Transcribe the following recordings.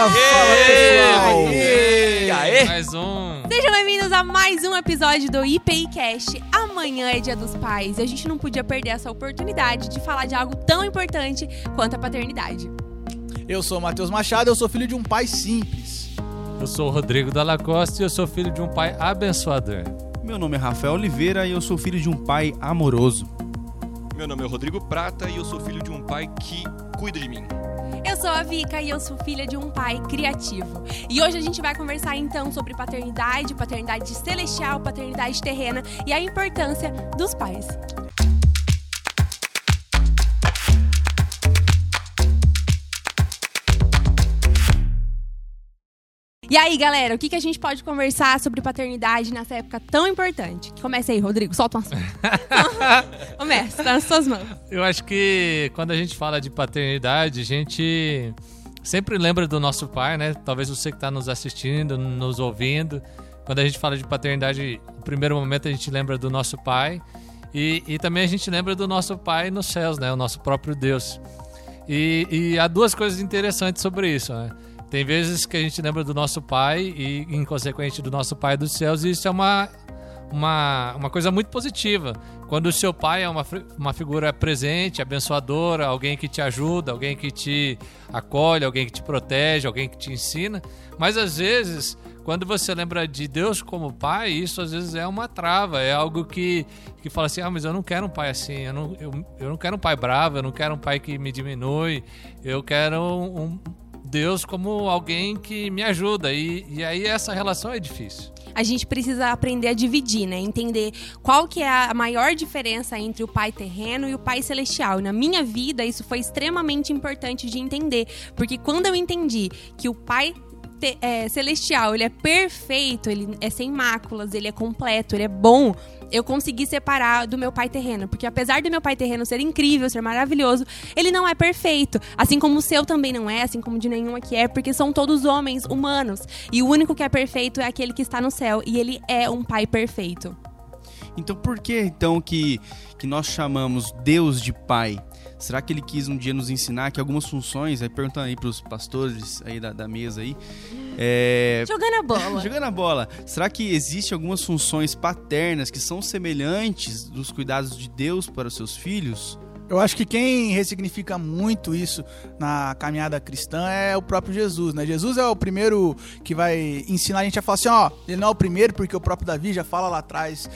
Fala, fala, pessoal! E aí? Mais um. Sejam bem-vindos a mais um episódio do IPIcast. Amanhã é Dia dos Pais e a gente não podia perder essa oportunidade de falar de algo tão importante quanto a paternidade. Eu sou o Matheus Machado, eu sou filho de um pai simples. Eu sou o Rodrigo Dalla Costa e eu sou filho de um pai abençoador. Meu nome é Rafael Oliveira e eu sou filho de um pai amoroso. Meu nome é Rodrigo Prata e eu sou filho de um pai que cuida de mim. Eu sou a Vika e eu sou filha de um pai criativo. E hoje a gente vai conversar então sobre paternidade, paternidade celestial, paternidade terrena e a importância dos pais. E aí, galera, o que, que a gente pode conversar sobre paternidade nessa época tão importante? Começa aí, Rodrigo, solta um assunto. Começa, tá nas suas mãos. Eu acho que quando a gente fala de paternidade, a gente sempre lembra do nosso pai, né? Talvez você que está nos assistindo, nos ouvindo. Quando a gente fala de paternidade, no primeiro momento a gente lembra do nosso pai. E, e também a gente lembra do nosso pai nos céus, né? O nosso próprio Deus. E, e há duas coisas interessantes sobre isso, né? Tem vezes que a gente lembra do nosso pai e, em consequência, do nosso pai dos céus, e isso é uma, uma, uma coisa muito positiva. Quando o seu pai é uma, uma figura presente, abençoadora, alguém que te ajuda, alguém que te acolhe, alguém que te protege, alguém que te ensina. Mas às vezes, quando você lembra de Deus como pai, isso às vezes é uma trava, é algo que, que fala assim: ah, mas eu não quero um pai assim, eu não, eu, eu não quero um pai bravo, eu não quero um pai que me diminui, eu quero um, um Deus como alguém que me ajuda. E, e aí essa relação é difícil. A gente precisa aprender a dividir, né? Entender qual que é a maior diferença entre o pai terreno e o pai celestial. E na minha vida, isso foi extremamente importante de entender. Porque quando eu entendi que o pai é, celestial, ele é perfeito, ele é sem máculas, ele é completo, ele é bom. Eu consegui separar do meu pai terreno, porque apesar do meu pai terreno ser incrível, ser maravilhoso, ele não é perfeito. Assim como o seu também não é, assim como de nenhum aqui é, porque são todos homens humanos. E o único que é perfeito é aquele que está no céu, e ele é um pai perfeito. Então por que então que, que nós chamamos Deus de pai? Será que ele quis um dia nos ensinar que algumas funções, aí perguntando aí pros pastores aí da, da mesa aí, é... Jogando a bola. Jogando a bola. Será que existe algumas funções paternas que são semelhantes dos cuidados de Deus para os seus filhos? Eu acho que quem ressignifica muito isso na caminhada cristã é o próprio Jesus, né? Jesus é o primeiro que vai ensinar a gente a falar assim, ó, ele não é o primeiro porque o próprio Davi já fala lá atrás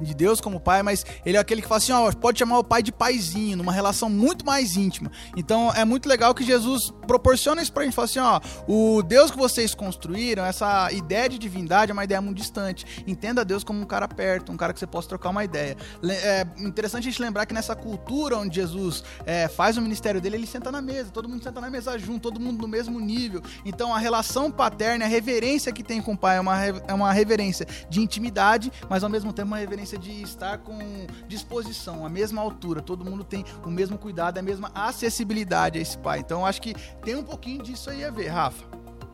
de Deus como pai, mas ele é aquele que fala assim, ó, pode chamar o pai de paizinho, numa relação muito mais íntima. Então é muito legal que Jesus proporciona isso pra gente, fala assim, ó, o Deus que vocês construíram, essa ideia de divindade é uma ideia muito distante. Entenda Deus como um cara perto, um cara que você possa trocar uma ideia. É interessante a gente lembrar que nessa cultura onde Jesus é, faz o ministério dele, ele senta na mesa, todo mundo senta na mesa junto, todo mundo no mesmo nível. Então a relação paterna, a reverência que tem com o pai é uma, é uma reverência de intimidade, mas ao mesmo tempo uma reverência de estar com disposição, a mesma altura. Todo mundo tem o mesmo cuidado, a mesma acessibilidade a esse pai. Então acho que tem um pouquinho disso aí a ver, Rafa.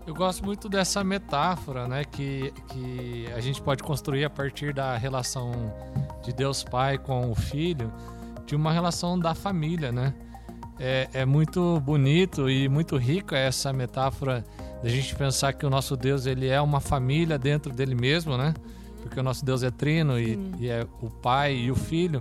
Eu gosto muito dessa metáfora, né, que, que a gente pode construir a partir da relação de Deus Pai com o Filho, de uma relação da família, né? É, é muito bonito e muito rico essa metáfora da gente pensar que o nosso Deus ele é uma família dentro dele mesmo, né? Porque o nosso Deus é trino e, e é o Pai e o Filho.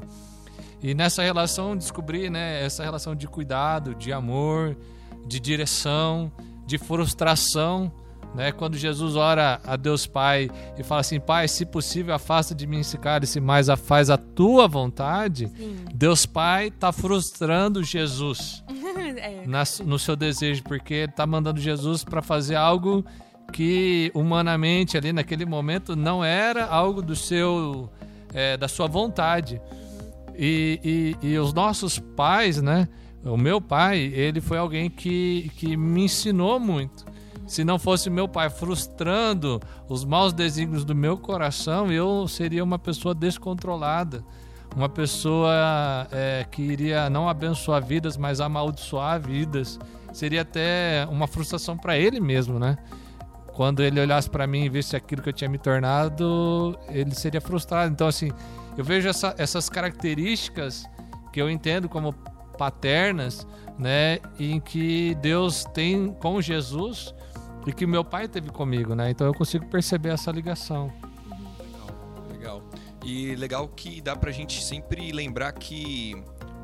E nessa relação descobrir, né, essa relação de cuidado, de amor, de direção, de frustração, né? Quando Jesus ora a Deus Pai e fala assim: Pai, se possível, afasta de mim esse cálice, mas faz a tua vontade. Sim. Deus Pai está frustrando Jesus é. na, no seu desejo, porque ele está mandando Jesus para fazer algo que humanamente ali naquele momento não era algo do seu é, da sua vontade. E, e, e os nossos pais, né? O meu pai, ele foi alguém que, que me ensinou muito se não fosse meu pai frustrando os maus desígnios do meu coração, eu seria uma pessoa descontrolada. Uma pessoa é, que iria não abençoar vidas, mas amaldiçoar vidas. Seria até uma frustração para ele mesmo, né? Quando ele olhasse para mim e visse aquilo que eu tinha me tornado, ele seria frustrado. Então, assim, eu vejo essa, essas características que eu entendo como paternas, né? Em que Deus tem com Jesus e que meu pai teve comigo, né? Então eu consigo perceber essa ligação. Legal. E legal que dá pra gente sempre lembrar que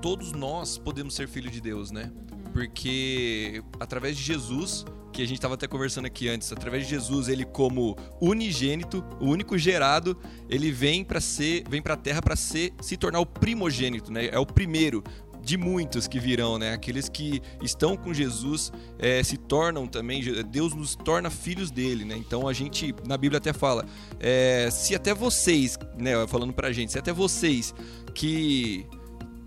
todos nós podemos ser filhos de Deus, né? Porque através de Jesus, que a gente estava até conversando aqui antes, através de Jesus, ele como unigênito, o único gerado, ele vem para ser, vem para a terra para ser se tornar o primogênito, né? É o primeiro de muitos que virão, né? Aqueles que estão com Jesus é, se tornam também, Deus nos torna filhos dele, né? Então a gente, na Bíblia até fala, é, se até vocês, né? Falando pra gente, se até vocês que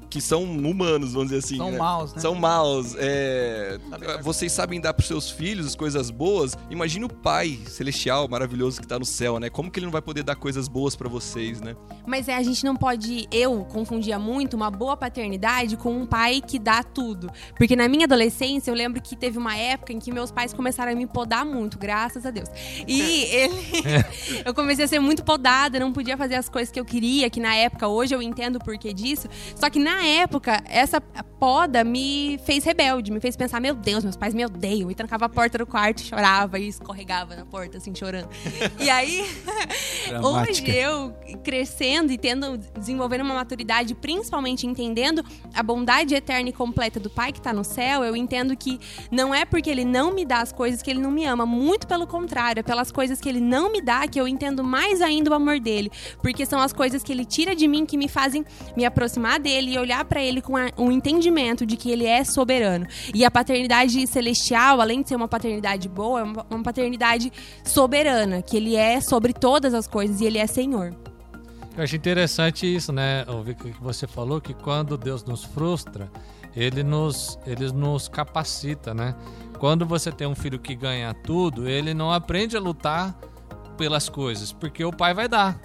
que são humanos, vamos dizer assim. São né? maus, né? São maus. É... Vocês sabem dar para seus filhos as coisas boas. Imagine o Pai celestial, maravilhoso que tá no céu, né? Como que ele não vai poder dar coisas boas para vocês, né? Mas é, a gente não pode. Eu confundia muito uma boa paternidade com um pai que dá tudo. Porque na minha adolescência, eu lembro que teve uma época em que meus pais começaram a me podar muito, graças a Deus. E ele. eu comecei a ser muito podada, não podia fazer as coisas que eu queria, que na época, hoje eu entendo o porquê disso. Só que na época, essa poda me fez rebelde, me fez pensar: meu Deus, meus pais me odeiam. E trancava a porta do quarto, chorava e escorregava na porta, assim, chorando. E aí, hoje eu crescendo e tendo, desenvolvendo uma maturidade, principalmente entendendo a bondade eterna e completa do Pai que tá no céu, eu entendo que não é porque ele não me dá as coisas que ele não me ama, muito pelo contrário, é pelas coisas que ele não me dá que eu entendo mais ainda o amor dele, porque são as coisas que ele tira de mim que me fazem me aproximar dele e olhar para ele com um entendimento de que ele é soberano. E a paternidade celestial, além de ser uma paternidade boa, é uma paternidade soberana, que ele é sobre todas as coisas e ele é Senhor. Eu acho interessante isso, né? Ouvir que você falou que quando Deus nos frustra, ele nos, ele nos capacita, né? Quando você tem um filho que ganha tudo, ele não aprende a lutar pelas coisas, porque o pai vai dar.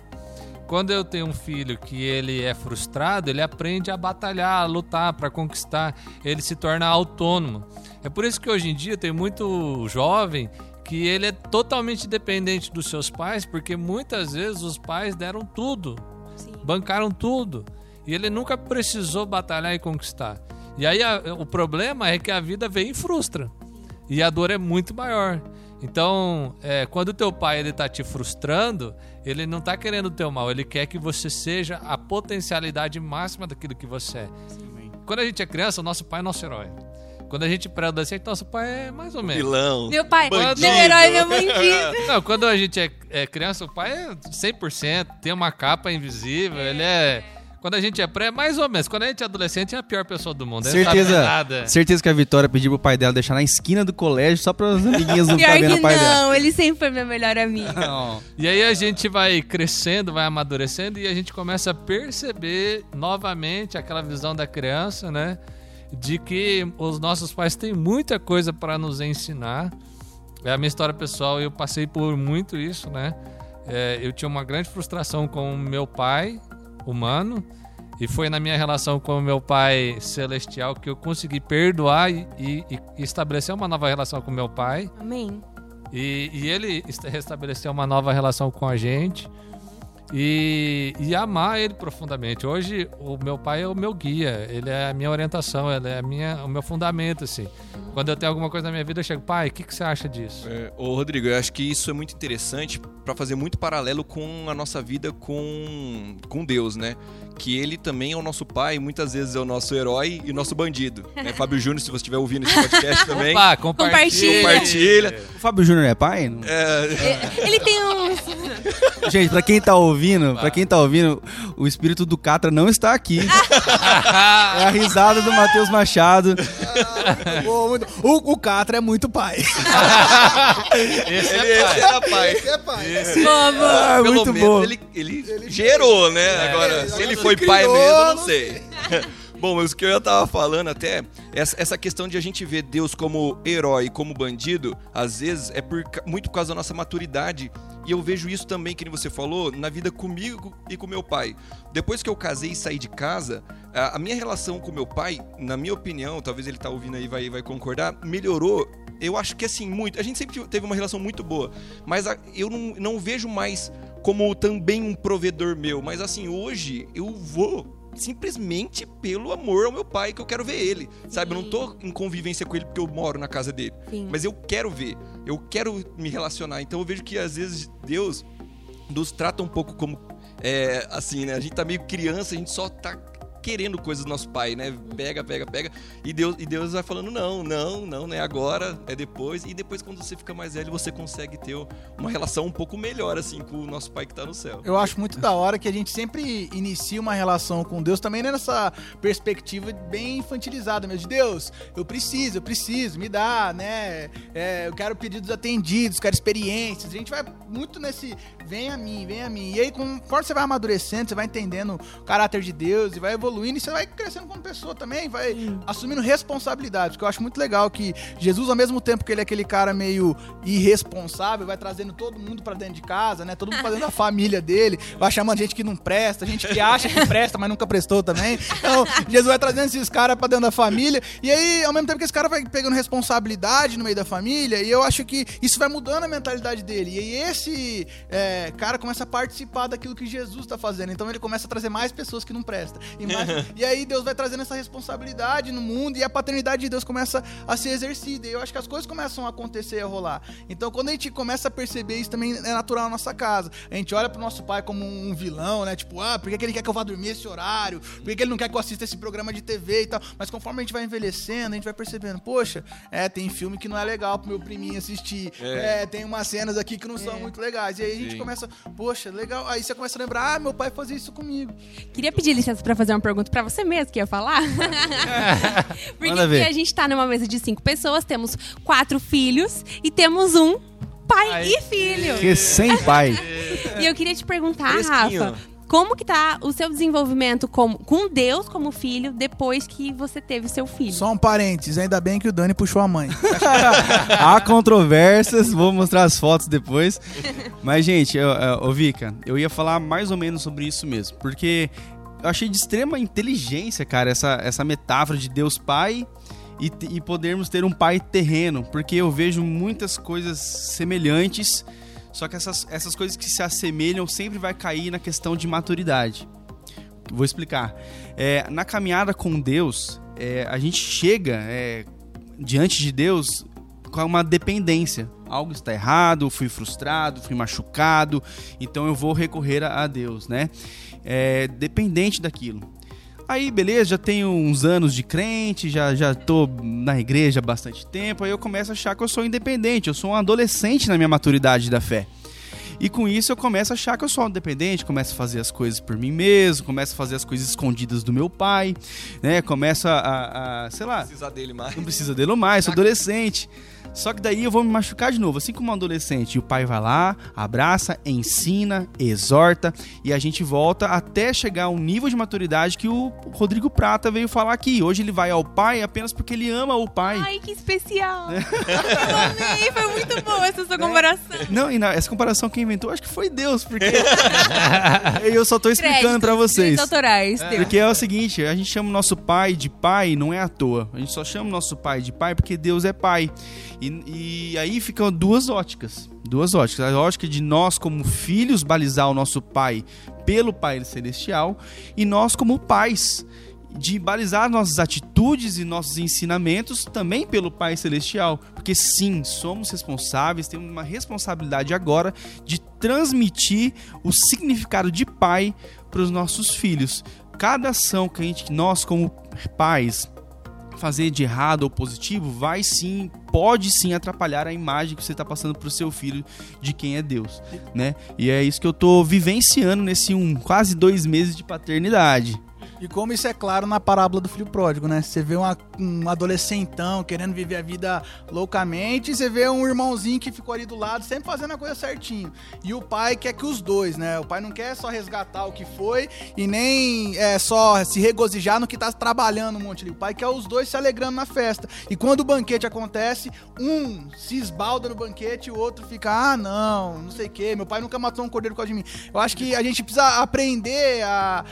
Quando eu tenho um filho que ele é frustrado, ele aprende a batalhar, a lutar para conquistar, ele se torna autônomo. É por isso que hoje em dia tem muito jovem que ele é totalmente dependente dos seus pais, porque muitas vezes os pais deram tudo, Sim. bancaram tudo, e ele nunca precisou batalhar e conquistar. E aí a, o problema é que a vida vem e frustra, e a dor é muito maior. Então, é, quando o teu pai ele tá te frustrando, ele não tá querendo o teu mal, ele quer que você seja a potencialidade máxima daquilo que você é. Sim. Quando a gente é criança, o nosso pai é nosso herói. Quando a gente pré-adolescente, nosso pai é mais ou menos. Vilão. Meu pai, bandido. meu herói, meu bandido. Não, quando a gente é, é, criança, o pai é 100%, tem uma capa invisível, é. ele é... Quando a gente é pré, mais ou menos. Quando a gente é adolescente, é a pior pessoa do mundo. Certeza, certeza que a Vitória pediu pro pai dela deixar na esquina do colégio só para as amiguinhas não ficarem vendo o pai não, dela. Não, ele sempre foi meu melhor amigo. E aí a gente vai crescendo, vai amadurecendo e a gente começa a perceber novamente aquela visão da criança, né? de que os nossos pais têm muita coisa para nos ensinar. É a minha história pessoal, eu passei por muito isso, né? É, eu tinha uma grande frustração com o meu pai humano e foi na minha relação com o meu pai celestial que eu consegui perdoar e, e, e estabelecer uma nova relação com meu pai. Amém. E, e ele estabeleceu uma nova relação com a gente e, e amar ele profundamente. Hoje, o meu pai é o meu guia, ele é a minha orientação, ele é a minha, o meu fundamento, assim. Quando eu tenho alguma coisa na minha vida, eu chego, pai, o que, que você acha disso? É, ô, Rodrigo, eu acho que isso é muito interessante para fazer muito paralelo com a nossa vida com, com Deus, né? Que ele também é o nosso pai, muitas vezes é o nosso herói e o nosso bandido. Né? Fábio Júnior, se você estiver ouvindo esse podcast também. Opa, compartilha. compartilha. O Fábio Júnior é pai? É... Ele tem uns. Gente, pra quem tá ouvindo, para quem tá ouvindo, o espírito do Catra não está aqui. é a risada do Matheus Machado. o, o Catra é muito pai. esse, é esse era pai. Esse é pai. Esse... Bobo. Ah, Pelo muito menos bom. ele, ele, ele gerou, né? É, Agora, se ele foi pai criou, mesmo, eu não sei. Bom, mas o que eu tava falando até, essa, essa questão de a gente ver Deus como herói, como bandido, às vezes é por, muito por causa da nossa maturidade. E eu vejo isso também, que você falou, na vida comigo e com meu pai. Depois que eu casei e saí de casa, a, minha relação com meu pai, na minha opinião, talvez ele tá ouvindo aí e vai, vai concordar, melhorou. Eu acho que assim, muito. A gente sempre teve uma relação muito boa, mas eu não, não vejo mais como também um provedor meu. Mas assim, hoje eu vou simplesmente pelo amor ao meu pai que eu quero ver ele, sabe? Eu não tô em convivência com ele porque eu moro na casa dele, Sim. mas eu quero ver, eu quero me relacionar. Então eu vejo que às vezes Deus nos trata um pouco como é, assim, né? A gente tá meio criança, a gente só tá querendo coisas do nosso pai, né? Pega, pega, pega. E Deus, e Deus vai falando: não, não, não, não é agora, é depois. E depois, quando você fica mais velho, você consegue ter uma relação um pouco melhor, assim, com o nosso pai que tá no céu. Eu acho muito da hora que a gente sempre inicia uma relação com Deus também né, nessa perspectiva bem infantilizada mesmo. De Deus, eu preciso, eu preciso, me dá, né? É, eu quero pedidos atendidos, quero experiências. A gente vai muito nesse vem a mim, vem a mim. E aí, conforme você vai amadurecendo, você vai entendendo o caráter de Deus e vai evoluindo e você vai crescendo como pessoa também, vai assumindo responsabilidades. Porque eu acho muito legal que Jesus, ao mesmo tempo que ele é aquele cara meio irresponsável, vai trazendo todo mundo pra dentro de casa, né? Todo mundo pra dentro da família dele, vai chamando gente que não presta, gente que acha que presta, mas nunca prestou também. Então, Jesus vai trazendo esses caras pra dentro da família. E aí, ao mesmo tempo que esse cara vai pegando responsabilidade no meio da família, e eu acho que isso vai mudando a mentalidade dele. E aí, esse é, cara começa a participar daquilo que Jesus tá fazendo. Então, ele começa a trazer mais pessoas que não prestam. E, mais- e aí, Deus vai trazendo essa responsabilidade no mundo e a paternidade de Deus começa a ser exercida. E eu acho que as coisas começam a acontecer e a rolar. Então, quando a gente começa a perceber isso, também é natural na nossa casa. A gente olha pro nosso pai como um vilão, né? Tipo, ah, por que, que ele quer que eu vá dormir esse horário? Por que, que ele não quer que eu assista esse programa de TV e tal? Mas conforme a gente vai envelhecendo, a gente vai percebendo, poxa, é, tem filme que não é legal pro meu priminho assistir. É, tem umas cenas aqui que não são muito legais. E aí a gente Sim. começa, poxa, legal. Aí você começa a lembrar, ah, meu pai fazia isso comigo. Queria pedir licença pra fazer uma pergunta pra você mesmo que ia falar. Porque a gente tá numa mesa de cinco pessoas, temos quatro filhos e temos um pai Ai. e filho. Porque sem pai. E eu queria te perguntar, Fresquinho. Rafa, como que tá o seu desenvolvimento com, com Deus como filho depois que você teve o seu filho? Só um parênteses, ainda bem que o Dani puxou a mãe. Há controvérsias, vou mostrar as fotos depois. Mas, gente, ô Vika, eu ia falar mais ou menos sobre isso mesmo. Porque eu achei de extrema inteligência, cara, essa, essa metáfora de Deus Pai e, e podermos ter um pai terreno. Porque eu vejo muitas coisas semelhantes, só que essas, essas coisas que se assemelham sempre vai cair na questão de maturidade. Vou explicar. É, na caminhada com Deus, é, a gente chega é, diante de Deus com uma dependência. Algo está errado, fui frustrado, fui machucado, então eu vou recorrer a Deus, né? É, dependente daquilo. Aí, beleza, já tenho uns anos de crente, já, já tô na igreja há bastante tempo, aí eu começo a achar que eu sou independente, eu sou um adolescente na minha maturidade da fé. E com isso eu começo a achar que eu sou independente, começo a fazer as coisas por mim mesmo, começo a fazer as coisas escondidas do meu pai, né? Começo a, a- a, sei lá, Precisar dele mais. não precisa dele mais, sou adolescente. Só que daí eu vou me machucar de novo, assim como um adolescente. E o pai vai lá, abraça, ensina, exorta e a gente volta até chegar a um nível de maturidade que o Rodrigo Prata veio falar aqui. Hoje ele vai ao pai apenas porque ele ama o pai. Ai, que especial! eu amei, foi muito boa essa sua comparação. Não, e na- essa comparação quem inventou acho que foi Deus, porque eu só tô explicando pra Créditos, vocês. autorais, Deus. Porque é o seguinte, a gente chama o nosso pai de pai não é à toa. A gente só chama o nosso pai de pai porque Deus é pai. E, e aí ficam duas óticas. Duas óticas. A ótica de nós, como filhos, balizar o nosso pai pelo Pai Celestial. E nós, como pais, de balizar nossas atitudes e nossos ensinamentos também pelo Pai Celestial. Porque sim, somos responsáveis, temos uma responsabilidade agora de transmitir o significado de pai para os nossos filhos. Cada ação que a gente, nós como pais fazer de errado ou positivo vai sim, pode sim atrapalhar a imagem que você está passando para o seu filho de quem é Deus, né? E é isso que eu tô vivenciando nesse um quase dois meses de paternidade. E como isso é claro na parábola do filho pródigo, né? Você vê uma- um adolescentão querendo viver a vida loucamente, e você vê um irmãozinho que ficou ali do lado, sempre fazendo a coisa certinho. E o pai quer que os dois, né? O pai não quer só resgatar o que foi e nem é, só se regozijar no que tá trabalhando um monte ali. O pai quer os dois se alegrando na festa. E quando o banquete acontece, um se esbalda no banquete e o outro fica, ah, não, não sei o quê, meu pai nunca matou um cordeiro por causa de mim. Eu acho que a gente precisa aprender a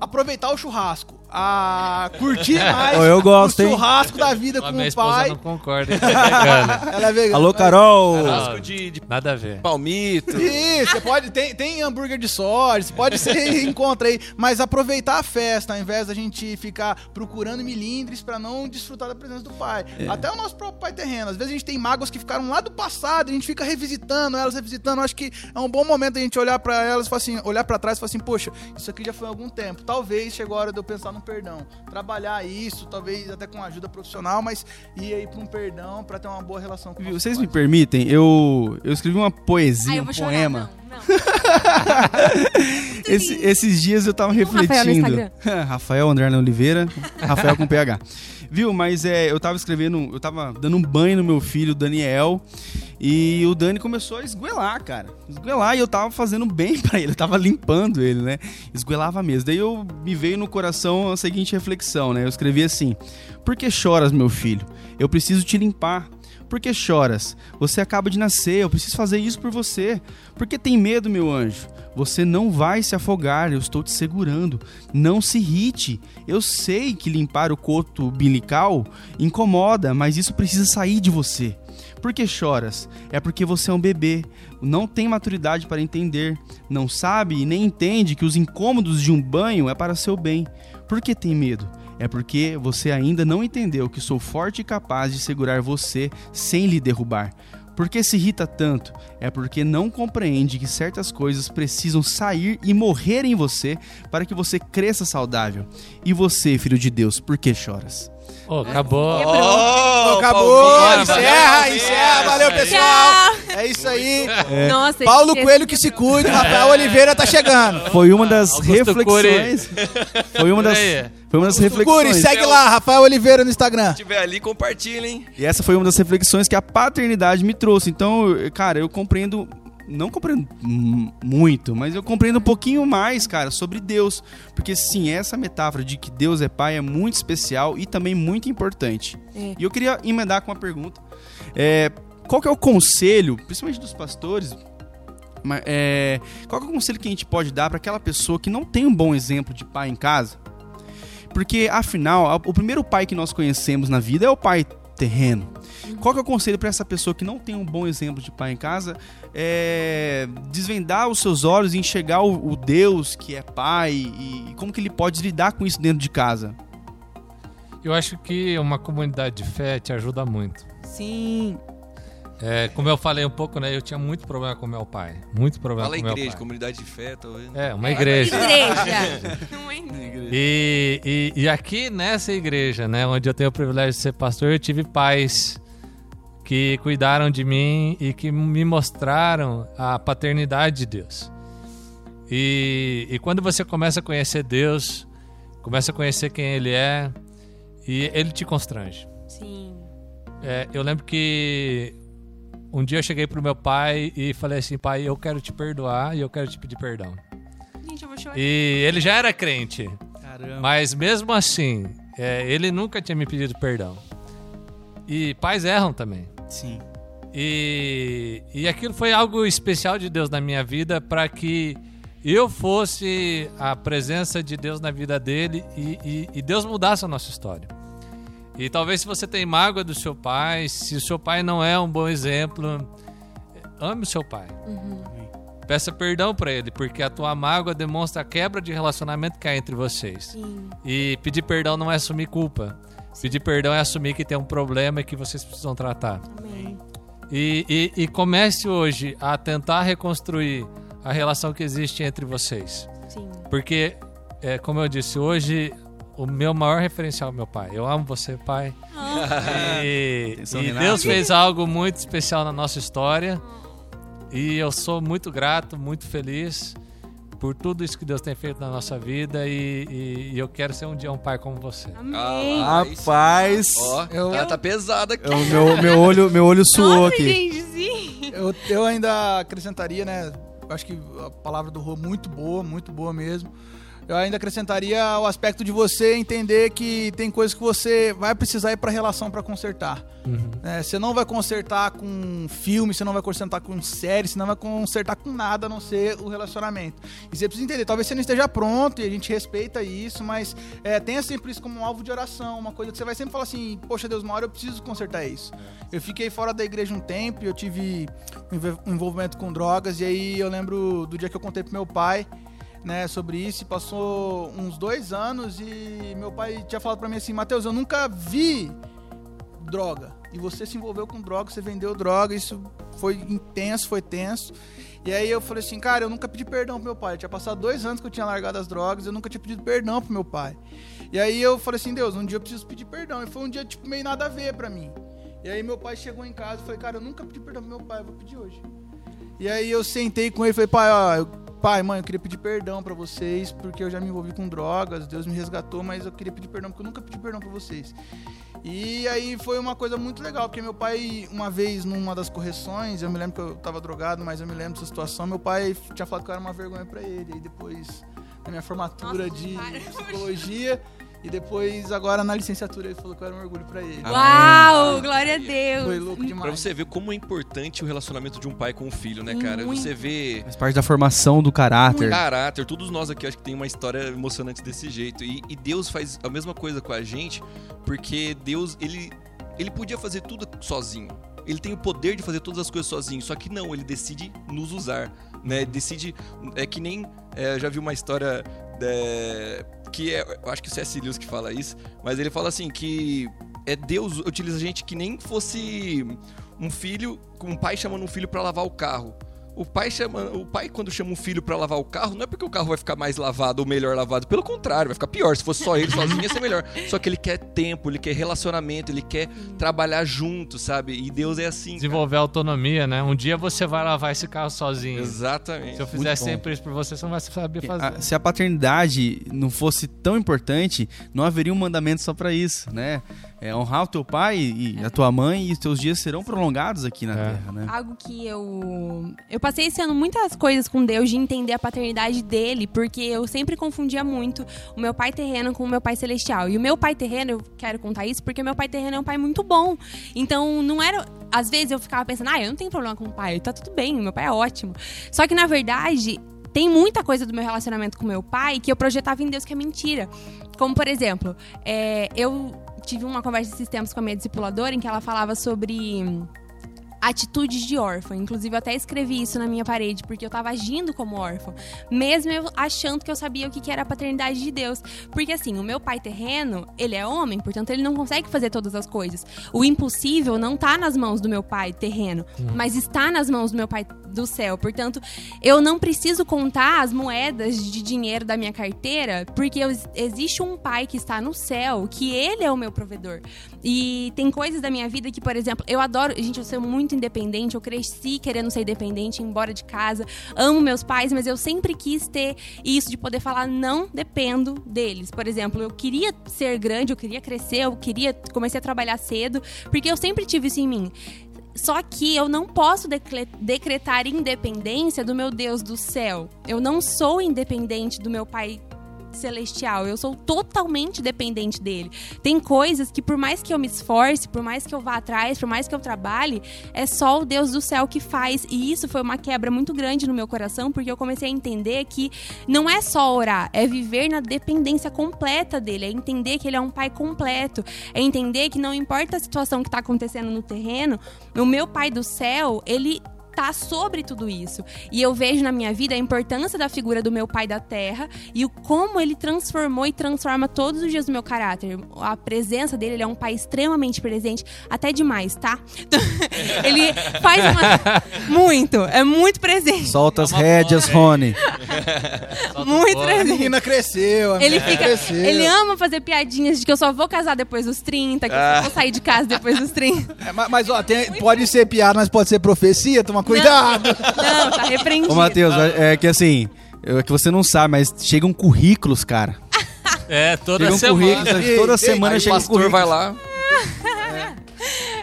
aproveitar o churrasco. A curtir mais eu gosto, o hein? churrasco da vida com minha o pai. não concorda. hein? Tá. Ela é vegana. Alô, Carol! Churrasco de, de Nada a ver. palmito. Isso, você pode. Tem, tem hambúrguer de soja, você pode ser encontra aí, mas aproveitar a festa, ao invés da gente ficar procurando milindres pra não desfrutar da presença do pai. Até o nosso próprio pai terreno. Às vezes a gente tem mágoas que ficaram lá do passado, e a gente fica revisitando elas, revisitando. Eu acho que é um bom momento a gente olhar pra elas e falar assim, olhar pra trás e falar assim, poxa, isso aqui já foi há algum tempo. Talvez chegou a hora de eu pensar no perdão. Trabalhar isso, talvez até com ajuda profissional, mas ir aí pra um perdão pra ter uma boa relação com Viu, Vocês pai. me permitem? Eu, eu escrevi uma poesia, um chorar. poema. Não, não. Esse- esses dias eu tava Rafael no refletindo. Rafael André Oliveira, Rafael com PH. Viu, mas é, eu tava escrevendo, eu tava dando um banho no meu filho, Daniel, e o Dani começou a esguelar, cara. Esguelar, e eu tava fazendo bem pra ele, eu tava limpando ele, né? Esguelava mesmo. Daí eu me veio no coração a seguinte reflexão, né? Eu escrevi assim: Por que choras, meu filho? Eu preciso te limpar. Por que choras? Você acaba de nascer, eu preciso fazer isso por você. Por que tem medo, meu anjo? Você não vai se afogar, eu estou te segurando. Não se irrite. Eu sei que limpar o coto umbilical incomoda, mas isso precisa sair de você. Por que choras? É porque você é um bebê, não tem maturidade para entender, não sabe e nem entende que os incômodos de um banho é para seu bem. Por que tem medo? É porque você ainda não entendeu que sou forte e capaz de segurar você sem lhe derrubar. Por que se irrita tanto? É porque não compreende que certas coisas precisam sair e morrer em você para que você cresça saudável. E você, filho de Deus, por que choras? Ô, acabou. Oh, Acabou, encerra, valeu, encerra, valeu pessoal. É isso aí. Nossa, Paulo Coelho que se cuide, Rafael Oliveira tá chegando. Foi uma das Augusto reflexões. Foi uma das, Aí. Foi uma das Curi, reflexões. segue lá, Rafael Oliveira no Instagram. Se tiver ali, compartilha, hein? E essa foi uma das reflexões que a paternidade me trouxe. Então, cara, eu compreendo. Não compreendo muito, mas eu compreendo um pouquinho mais, cara, sobre Deus. Porque, sim, essa metáfora de que Deus é pai é muito especial e também muito importante. É. E eu queria emendar com uma pergunta. É, qual que é o conselho, principalmente dos pastores, é, qual que é o conselho que a gente pode dar para aquela pessoa que não tem um bom exemplo de pai em casa? Porque, afinal, o primeiro pai que nós conhecemos na vida é o pai terreno. Qual que é o conselho para essa pessoa que não tem um bom exemplo de pai em casa? É desvendar os seus olhos e enxergar o, o Deus que é pai e, e como que ele pode lidar com isso dentro de casa? Eu acho que uma comunidade de fé te ajuda muito. Sim. É, como eu falei um pouco, né? Eu tinha muito problema com meu pai. Muito problema Fala com meu igreja, pai. comunidade de fé, tá vendo? É, uma igreja. Igreja. Não é igreja. E, e, e aqui nessa igreja, né, onde eu tenho o privilégio de ser pastor, eu tive pais que cuidaram de mim e que me mostraram a paternidade de Deus. E, e quando você começa a conhecer Deus, começa a conhecer quem Ele é, e Ele te constrange. Sim. É, eu lembro que um dia eu cheguei pro meu pai e falei assim, pai, eu quero te perdoar e eu quero te pedir perdão. Gente, eu vou chorar. E ele já era crente. Caramba. Mas mesmo assim, é, ele nunca tinha me pedido perdão. E pais erram também. Sim. E, e aquilo foi algo especial de Deus na minha vida para que eu fosse a presença de Deus na vida dele e, e- e Deus mudasse a nossa história. E talvez se você tem mágoa do seu pai, se o seu pai não é um bom exemplo, ame o seu pai. Peça perdão para ele, porque a tua mágoa demonstra a quebra de relacionamento que há entre vocês. Sim. E pedir perdão não é assumir culpa. Pedir perdão é assumir que tem um problema e que vocês precisam tratar. Amém. E, e- e comece hoje a tentar reconstruir a relação que existe entre vocês. Sim. Porque, é, como eu disse, hoje o meu maior referencial é meu pai. Eu amo você, pai. E, Atenção, e Renato. Deus fez algo muito especial na nossa história. E eu sou muito grato, muito feliz por tudo isso que Deus tem feito na nossa vida. E, e- e eu quero ser um dia um pai como você. Amém. Rapaz, Ó, Eu- ela tá pesada aqui. o meu, meu olho, meu olho suou Nossa, aqui. gente, sim. Eu, eu ainda acrescentaria, né? eu Acho que a palavra do Rô muito boa, muito boa mesmo. Eu ainda acrescentaria o aspecto de você entender que tem coisas que você vai precisar ir pra relação pra consertar. É, você não vai consertar com filme, você não vai consertar com série, você não vai consertar com nada a não ser o relacionamento. E você precisa entender, talvez você não esteja pronto e a gente respeita isso, mas é, tenha sempre isso como um alvo de oração, uma coisa que você vai sempre falar assim: Poxa Deus, uma hora eu preciso consertar isso. Eu fiquei fora da igreja um tempo e eu tive um envolvimento com drogas, e aí eu lembro do dia que eu contei pro meu pai né, sobre isso e passou uns dois anos e meu pai tinha falado pra mim assim, Matheus, eu nunca vi droga. E você se envolveu com droga, você vendeu droga, isso foi intenso, foi tenso. E aí eu falei assim, cara, eu nunca pedi perdão pro meu pai. Tinha passado dois anos que eu tinha largado as drogas, eu nunca tinha pedido perdão pro meu pai. E aí eu falei assim, Deus, um dia eu preciso pedir perdão. E foi um dia, tipo, meio nada a ver pra mim. E aí meu pai chegou em casa e falei, cara, eu nunca pedi perdão pro meu pai, eu vou pedir hoje. E aí eu sentei com ele e falei, pai, ó, eu- pai, mãe, eu queria pedir perdão pra vocês, porque eu já me envolvi com drogas, Deus me resgatou, mas eu queria pedir perdão, porque eu nunca pedi perdão pra vocês. E aí foi uma coisa muito legal, porque meu pai, uma vez, numa das correções, eu me lembro que eu tava drogado, mas eu me lembro dessa situação, meu pai tinha falado que eu era uma vergonha pra ele. E depois, na minha formatura Nossa, de para. psicologia, e depois, agora na licenciatura, ele falou que eu era um orgulho pra ele. Uau, glória a Deus. Foi louco demais. Pra você ver como é importante o relacionamento de um pai com o filho, né, cara? Muito. Você vê Faz parte da formação do caráter. caráter, todos nós aqui acho que tem uma história emocionante desse jeito. E, e Deus faz a mesma coisa com a gente, porque Deus, ele, ele podia fazer tudo sozinho. Ele tem o poder de fazer todas as coisas sozinho, só que não, ele decide nos usar, né? Decide, é que nem, é, eu já vi uma história é, que é, eu acho que o C.S. Lewis que fala isso, mas ele fala assim que é Deus utiliza gente que nem fosse um filho, um pai chamando um filho pra lavar o carro. O pai chama, o pai quando chama um filho pra lavar o carro, não é porque o carro vai ficar mais lavado ou melhor lavado, pelo contrário, vai ficar pior. Se fosse só ele sozinho ia ser melhor. Só que ele quer tempo, ele quer relacionamento, ele quer trabalhar junto, sabe? E Deus é assim. cara. Desenvolver autonomia, né? Um dia você vai lavar esse carro sozinho. Exatamente. Se eu fizer sempre isso por você, você não vai saber fazer. A- se a paternidade não fosse tão importante, não haveria um mandamento só pra isso, né? É honrar o teu pai e a tua mãe e os teus dias serão prolongados aqui na É. terra, né? Algo que eu. Eu passei esse ano muitas coisas com Deus de entender a paternidade dele, porque eu sempre confundia muito o meu pai terreno com o meu pai celestial. E o meu pai terreno, eu quero contar isso, porque o meu pai terreno é um pai muito bom. Então, não era. Às vezes eu ficava pensando, ah, eu não tenho problema com o pai, tá tudo bem, meu pai é ótimo. Só que, na verdade. Tem muita coisa do meu relacionamento com meu pai que eu projetava em Deus que é mentira. Como, por exemplo, é, eu tive uma conversa esses tempos com a minha discipuladora em que ela falava sobre atitudes de órfão. Inclusive, eu até escrevi isso na minha parede, porque eu tava agindo como órfão. Mesmo eu achando que eu sabia o que era a paternidade de Deus. Porque, assim, o meu pai terreno, ele é homem, portanto, ele não consegue fazer todas as coisas. O impossível não tá nas mãos do meu pai terreno, mas está nas mãos do meu pai do céu. Portanto, eu não preciso contar as moedas de dinheiro da minha carteira, porque eu- existe um pai que está no céu, que ele é o meu provedor. E tem coisas da minha vida que, por exemplo, eu adoro. Gente, eu sou muito independente, eu cresci querendo ser independente, embora de casa. Amo meus pais, mas eu sempre quis ter isso de poder falar, não dependo deles. Por exemplo, eu queria ser grande, eu queria crescer, eu queria. Comecei a trabalhar cedo, porque eu sempre tive isso em mim. Só que eu não posso decretar independência do meu Deus do céu. Eu não sou independente do meu Pai celestial. Eu sou totalmente dependente dele. Tem coisas que, por mais que eu me esforce, por mais que eu vá atrás, por mais que eu trabalhe, é só o Deus do céu que faz. E isso foi uma quebra muito grande no meu coração, porque eu comecei a entender que não é só orar, é viver na dependência completa dele, é entender que ele é um pai completo, é entender que não importa a situação que está acontecendo no terreno, o meu pai do céu, ele tá sobre tudo isso. E eu vejo na minha vida a importância da figura do meu pai da terra e o como ele transformou e transforma todos os dias do meu caráter. A presença dele, ele é um pai extremamente presente, até demais, tá? ele faz uma muito, é muito presente. Solta as É rédeas, Rony. Muito fora. A presente. menina cresceu, a Ele menina fica. cresceu. Ele ama fazer piadinhas de que eu só vou casar depois dos 30, que eu só vou sair de casa depois dos 30. É, mas, mas, ó, tem- pode ser piada, mas pode ser profecia, toma cuidado. Não, tá repreendido. Ô, Matheus, é que assim, é que você não sabe, mas chegam currículos, cara. É, toda Chegam semana. currículos, Ei, toda ei, semana o chega um pastor currículo. vai lá.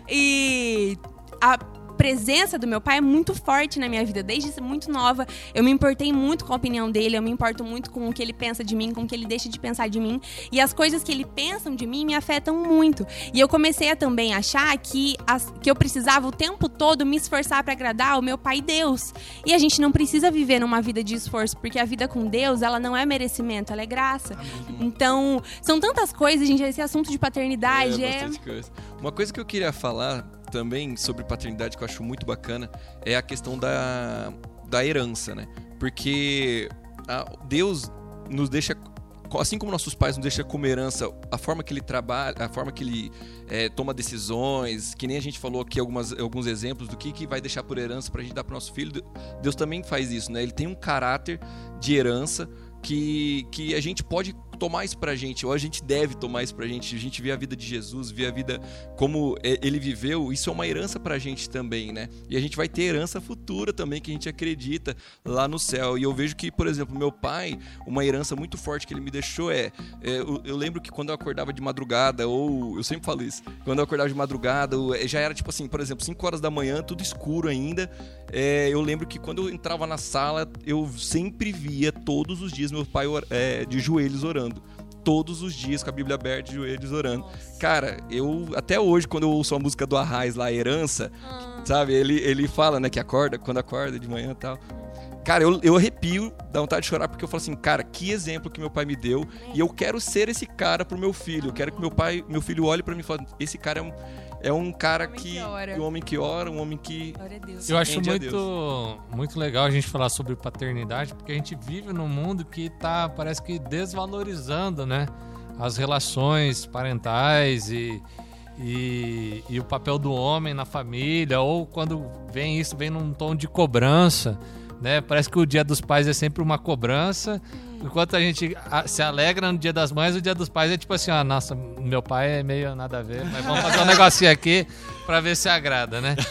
E a presença do meu pai é muito forte na minha vida. Desde muito nova, eu me importei muito com a opinião dele, eu me importo muito com o que ele pensa de mim, com o que ele deixa de pensar de mim. E as coisas que ele pensam de mim me afetam muito. E eu comecei a também achar que, as, que eu precisava o tempo todo me esforçar para agradar o meu pai Deus. E a gente não precisa viver numa vida de esforço, porque a vida com Deus, ela não é merecimento, ela é graça. Então, são tantas coisas, gente, esse assunto de paternidade é... bastante coisa. Uma coisa que eu queria falar também sobre paternidade que eu acho muito bacana é a questão da, da herança, né? Porque a- Deus nos deixa assim como nossos pais nos deixam como herança a forma que ele trabalha, a forma que ele é, toma decisões, que nem a gente falou aqui algumas, alguns exemplos do que, que vai deixar por herança pra gente dar pro nosso filho, Deus também faz isso, né? Ele tem um caráter de herança que, que a gente pode tomar isso pra gente, ou a gente deve tomar isso pra gente. A gente vê a vida de Jesus, vê a vida como é, ele viveu, isso é uma herança pra gente também, né? E a gente vai ter herança futura também, que a gente acredita lá no céu. E eu vejo que, por exemplo, meu pai, uma herança muito forte que ele me deixou é. é, eu, eu lembro que quando eu acordava de madrugada, ou. Eu sempre falo isso, quando eu acordava de madrugada, eu- já era tipo assim, por exemplo, 5 horas da manhã, tudo escuro ainda. É, eu lembro que quando eu entrava na sala, eu sempre via todos os dias meu pai é, de joelhos orando. Todos os dias com a Bíblia aberta, de joelhos orando. Cara, eu até hoje, quando eu ouço a música do Arraiz lá, Herança, sabe? Ele, ele fala, né, que acorda, quando acorda de manhã e tal. Cara, eu, eu arrepio, dá vontade de chorar, porque eu falo assim, cara, que exemplo que meu pai me deu. E eu quero ser esse cara pro meu filho. Eu quero que meu pai, meu filho olhe pra mim e fale, esse cara é um, é um cara Homem que. que. Um homem que ora, um homem que. Eu acho muito, muito legal a gente falar sobre paternidade, porque a gente vive num mundo que tá, parece que desvalorizando, né? As relações parentais e, e, e o papel do homem na família, ou quando vem isso, vem num tom de cobrança, né? Parece que o dia dos pais é sempre uma cobrança, enquanto a gente se alegra no dia das mães, o dia dos pais é tipo assim, ah, nossa, meu pai é meio nada a ver, mas vamos fazer um negocinho aqui pra ver se agrada, né?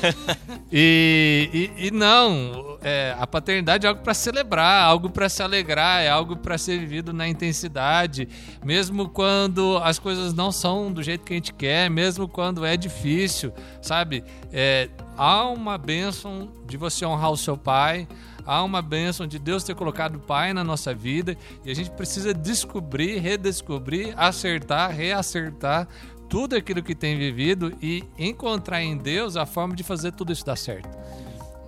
E, e, e não, é, a paternidade é algo para celebrar, algo para se alegrar, é algo para ser vivido na intensidade, mesmo quando as coisas não são do jeito que a gente quer, mesmo quando é difícil, sabe? É, há uma bênção de você honrar o seu pai, há uma bênção de Deus ter colocado o pai na nossa vida e a gente precisa descobrir, redescobrir, acertar, reacertar tudo aquilo que tem vivido e encontrar em Deus a forma de fazer tudo isso dar certo.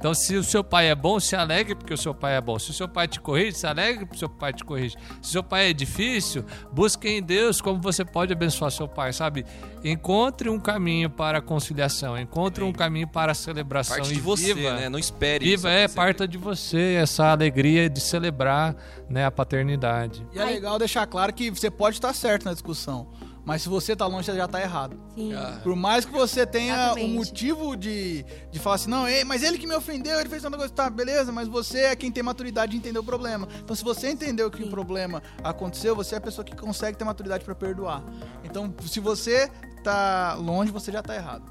Então, se o seu pai é bom, se alegre porque o seu pai é bom. Se o seu pai te corrige, se alegre porque o seu pai te corrige. Se o seu pai é difícil, busque em Deus como você pode abençoar seu pai, sabe? Encontre um caminho para a conciliação, encontre um caminho para a celebração Parte e de você, viva. né? Não espere. Viva isso é parta de você essa alegria de celebrar né, a paternidade. E é legal deixar claro que você pode estar certo na discussão. Mas se você tá longe, você já tá errado. Sim. Ah, Por mais que você tenha Exatamente. um motivo de, de falar assim, não, ei, mas ele que me ofendeu, ele fez um negócio, tá, beleza, mas você é quem tem maturidade de entender o problema. Então, se você entendeu que o problema aconteceu, você é a pessoa que consegue ter maturidade pra perdoar. Então, se você tá longe, você já tá errado.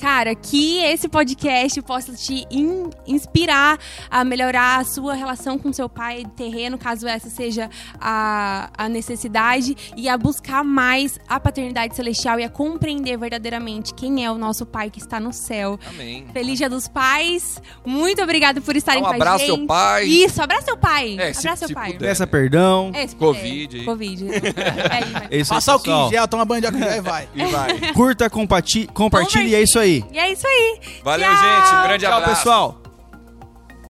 Cara, que esse podcast possa te in- inspirar a melhorar a sua relação com seu pai terreno, caso essa seja a, a necessidade, e a buscar mais a paternidade celestial e a compreender verdadeiramente quem é o nosso pai que está no céu. Amém. Feliz Dia dos Pais. Muito obrigado por estarem um com a abraço gente. ao pai. Isso, abraça seu pai. É, abraça seu se pai. puder. Peça perdão. É, se. Covid aí. Covid. É. É Passar o pessoal. 15 gel, toma banho de álcool e vai. E vai. Curta, compati- compartilhe e é isso aí. E é isso aí. Valeu, Tchau. gente. Um grande Tchau, abraço. pessoal.